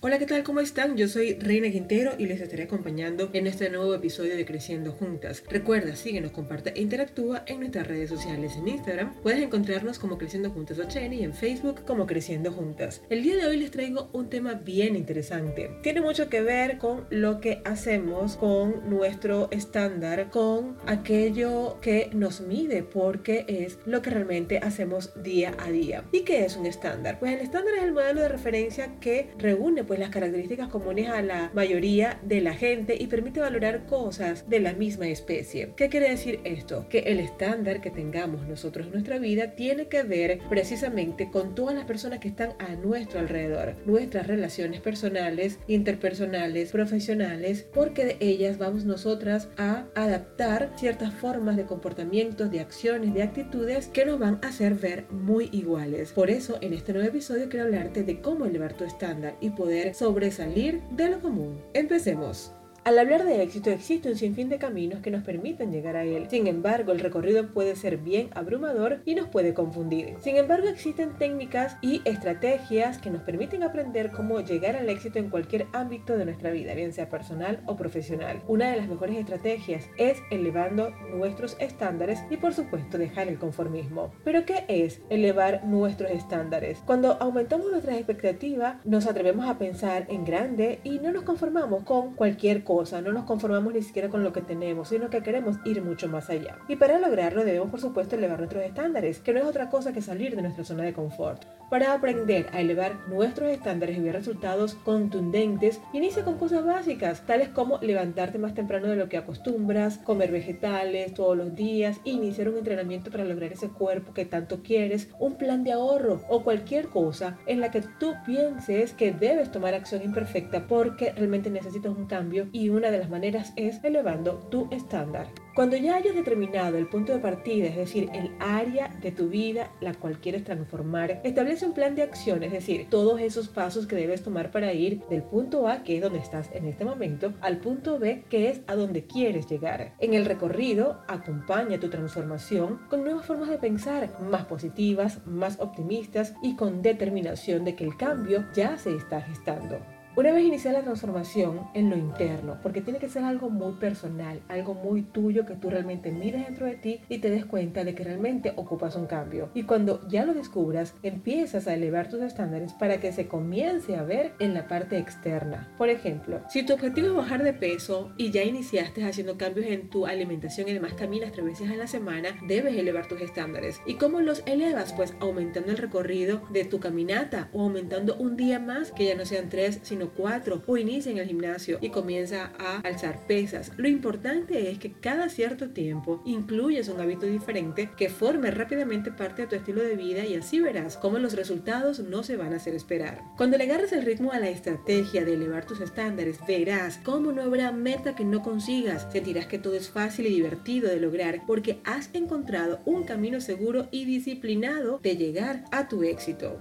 Hola, ¿qué tal? ¿Cómo están? Yo soy Reina Quintero y les estaré acompañando en este nuevo episodio de Creciendo Juntas. Recuerda, síguenos, comparte e interactúa en nuestras redes sociales. En Instagram puedes encontrarnos como Creciendo Juntas 80 y en Facebook como Creciendo Juntas. El día de hoy les traigo un tema bien interesante. Tiene mucho que ver con lo que hacemos con nuestro estándar, con aquello que nos mide, porque es lo que realmente hacemos día a día. ¿Y qué es un estándar? Pues el estándar es el modelo de referencia que reúne pues las características comunes a la mayoría de la gente y permite valorar cosas de la misma especie. ¿Qué quiere decir esto? Que el estándar que tengamos nosotros en nuestra vida tiene que ver precisamente con todas las personas que están a nuestro alrededor, nuestras relaciones personales, interpersonales, profesionales, porque de ellas vamos nosotras a adaptar ciertas formas de comportamientos, de acciones, de actitudes que nos van a hacer ver muy iguales. Por eso en este nuevo episodio quiero hablarte de cómo elevar tu estándar y poder sobresalir de lo común. Empecemos. Al hablar de éxito existe un sinfín de caminos que nos permiten llegar a él. Sin embargo, el recorrido puede ser bien abrumador y nos puede confundir. Sin embargo, existen técnicas y estrategias que nos permiten aprender cómo llegar al éxito en cualquier ámbito de nuestra vida, bien sea personal o profesional. Una de las mejores estrategias es elevando nuestros estándares y por supuesto dejar el conformismo. Pero ¿qué es elevar nuestros estándares? Cuando aumentamos nuestras expectativas, nos atrevemos a pensar en grande y no nos conformamos con cualquier cosa no nos conformamos ni siquiera con lo que tenemos, sino que queremos ir mucho más allá. Y para lograrlo debemos por supuesto elevar nuestros estándares, que no es otra cosa que salir de nuestra zona de confort. Para aprender a elevar nuestros estándares y ver resultados contundentes, inicia con cosas básicas, tales como levantarte más temprano de lo que acostumbras, comer vegetales todos los días, iniciar un entrenamiento para lograr ese cuerpo que tanto quieres, un plan de ahorro o cualquier cosa en la que tú pienses que debes tomar acción imperfecta porque realmente necesitas un cambio una de las maneras es elevando tu estándar. Cuando ya hayas determinado el punto de partida, es decir, el área de tu vida la cual quieres transformar, establece un plan de acción, es decir, todos esos pasos que debes tomar para ir del punto A, que es donde estás en este momento, al punto B, que es a donde quieres llegar. En el recorrido, acompaña tu transformación con nuevas formas de pensar, más positivas, más optimistas y con determinación de que el cambio ya se está gestando. Una vez iniciada la transformación en lo interno, porque tiene que ser algo muy personal, algo muy tuyo que tú realmente mires dentro de ti y te des cuenta de que realmente ocupas un cambio. Y cuando ya lo descubras, empiezas a elevar tus estándares para que se comience a ver en la parte externa. Por ejemplo, si tu objetivo es bajar de peso y ya iniciaste haciendo cambios en tu alimentación y además caminas tres veces a la semana, debes elevar tus estándares. ¿Y cómo los elevas? Pues aumentando el recorrido de tu caminata o aumentando un día más, que ya no sean tres, sino cuatro o inicia en el gimnasio y comienza a alzar pesas. Lo importante es que cada cierto tiempo incluyas un hábito diferente que forme rápidamente parte de tu estilo de vida y así verás cómo los resultados no se van a hacer esperar. Cuando le agarres el ritmo a la estrategia de elevar tus estándares, verás cómo no habrá meta que no consigas. Sentirás que todo es fácil y divertido de lograr porque has encontrado un camino seguro y disciplinado de llegar a tu éxito.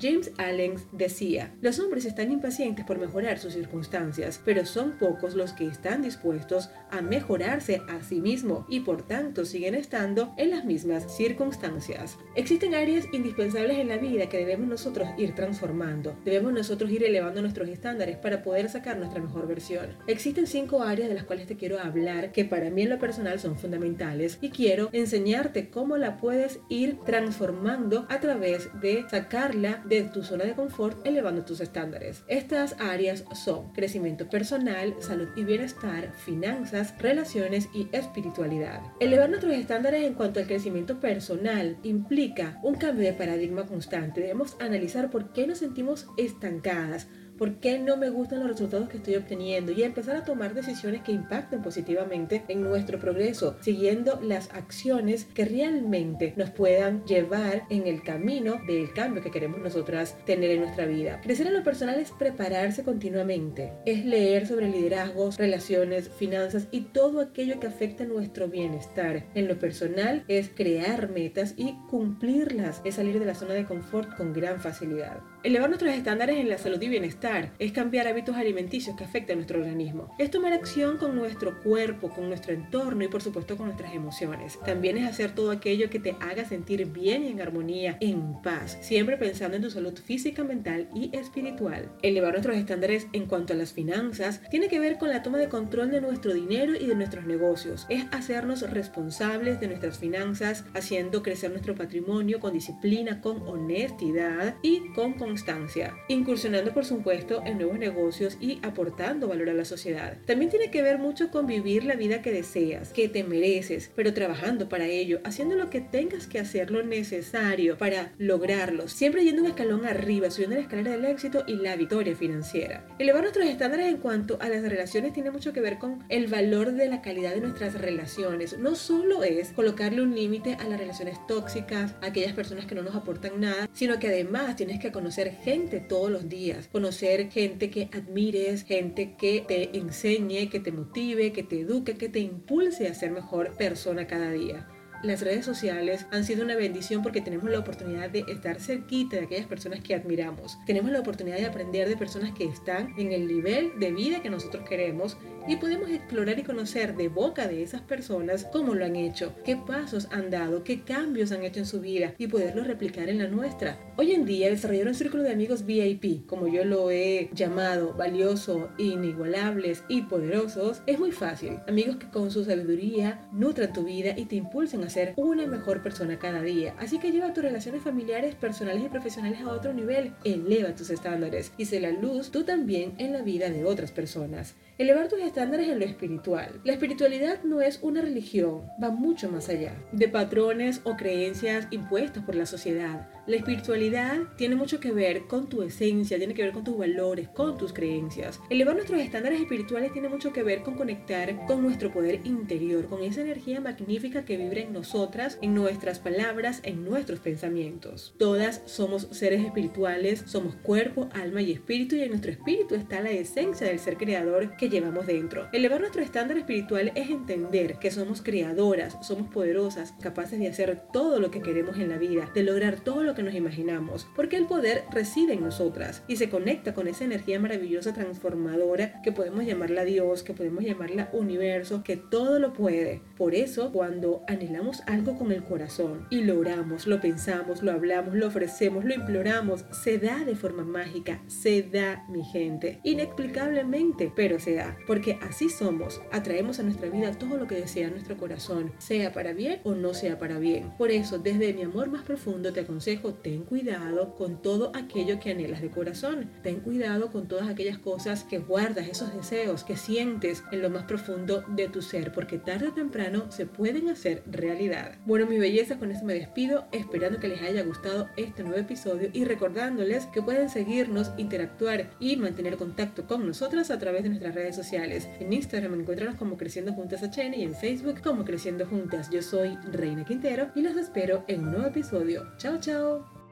James Allen decía, los hombres están impacientes por mejorar sus circunstancias, pero son pocos los que están dispuestos a mejorarse a sí mismos y por tanto siguen estando en las mismas circunstancias. Existen áreas indispensables en la vida que debemos nosotros ir transformando. Debemos nosotros ir elevando nuestros estándares para poder sacar nuestra mejor versión. Existen cinco áreas de las cuales te quiero hablar que para mí en lo personal son fundamentales y quiero enseñarte cómo la puedes ir transformando a través de sacarla de tu zona de confort elevando tus estándares. Estas áreas son crecimiento personal, salud y bienestar, finanzas, relaciones y espiritualidad. Elevar nuestros estándares en cuanto al crecimiento personal implica un cambio de paradigma constante. Debemos analizar por qué nos sentimos estancadas ¿Por qué no me gustan los resultados que estoy obteniendo? Y empezar a tomar decisiones que impacten positivamente en nuestro progreso, siguiendo las acciones que realmente nos puedan llevar en el camino del cambio que queremos nosotras tener en nuestra vida. Crecer en lo personal es prepararse continuamente, es leer sobre liderazgos, relaciones, finanzas y todo aquello que afecta nuestro bienestar. En lo personal es crear metas y cumplirlas, es salir de la zona de confort con gran facilidad. Elevar nuestros estándares en la salud y bienestar es cambiar hábitos alimenticios que afectan a nuestro organismo. Es tomar acción con nuestro cuerpo, con nuestro entorno y por supuesto con nuestras emociones. También es hacer todo aquello que te haga sentir bien y en armonía, en paz, siempre pensando en tu salud física, mental y espiritual. Elevar nuestros estándares en cuanto a las finanzas tiene que ver con la toma de control de nuestro dinero y de nuestros negocios. Es hacernos responsables de nuestras finanzas, haciendo crecer nuestro patrimonio con disciplina, con honestidad y con constancia, incursionando por supuesto en nuevos negocios y aportando valor a la sociedad. También tiene que ver mucho con vivir la vida que deseas, que te mereces, pero trabajando para ello, haciendo lo que tengas que hacer lo necesario para lograrlo, siempre yendo un escalón arriba, subiendo la escalera del éxito y la victoria financiera. Elevar nuestros estándares en cuanto a las relaciones tiene mucho que ver con el valor de la calidad de nuestras relaciones. No solo es colocarle un límite a las relaciones tóxicas, a aquellas personas que no nos aportan nada, sino que además tienes que conocer gente todos los días, conocer gente que admires, gente que te enseñe, que te motive, que te eduque, que te impulse a ser mejor persona cada día las redes sociales han sido una bendición porque tenemos la oportunidad de estar cerquita de aquellas personas que admiramos. Tenemos la oportunidad de aprender de personas que están en el nivel de vida que nosotros queremos y podemos explorar y conocer de boca de esas personas cómo lo han hecho, qué pasos han dado, qué cambios han hecho en su vida y poderlo replicar en la nuestra. Hoy en día desarrollar un círculo de amigos VIP, como yo lo he llamado, valioso, inigualables y poderosos, es muy fácil. Amigos que con su sabiduría nutran tu vida y te impulsan a ser una mejor persona cada día. Así que lleva tus relaciones familiares, personales y profesionales a otro nivel. Eleva tus estándares y sé la luz tú también en la vida de otras personas. Elevar tus en lo espiritual. La espiritualidad no es una religión, va mucho más allá de patrones o creencias impuestas por la sociedad. La espiritualidad tiene mucho que ver con tu esencia, tiene que ver con tus valores, con tus creencias. Elevar nuestros estándares espirituales tiene mucho que ver con conectar con nuestro poder interior, con esa energía magnífica que vibra en nosotras, en nuestras palabras, en nuestros pensamientos. Todas somos seres espirituales, somos cuerpo, alma y espíritu y en nuestro espíritu está la esencia del ser creador que llevamos dentro. Elevar nuestro estándar espiritual es entender que somos creadoras, somos poderosas, capaces de hacer todo lo que queremos en la vida, de lograr todo lo que nos imaginamos, porque el poder reside en nosotras y se conecta con esa energía maravillosa transformadora que podemos llamarla Dios, que podemos llamarla universo, que todo lo puede. Por eso, cuando anhelamos algo con el corazón y logramos, lo pensamos, lo hablamos, lo ofrecemos, lo imploramos, se da de forma mágica, se da, mi gente, inexplicablemente, pero se porque así somos. Atraemos a nuestra vida todo lo que desea nuestro corazón, sea para bien o no sea para bien. Por eso, desde mi amor más profundo te aconsejo, ten cuidado con todo aquello que anhelas de corazón. Ten cuidado con todas aquellas cosas que guardas, esos deseos que sientes en lo más profundo de tu ser, porque tarde o temprano se pueden hacer realidad. Bueno, mi belleza, con esto me despido, esperando que les haya gustado este nuevo episodio y recordándoles que pueden seguirnos, interactuar y mantener contacto con nosotras a través de nuestras redes sociales. En Instagram me encuentran como Creciendo Juntas HN y en Facebook como Creciendo Juntas. Yo soy Reina Quintero y los espero en un nuevo episodio. Chao, chao.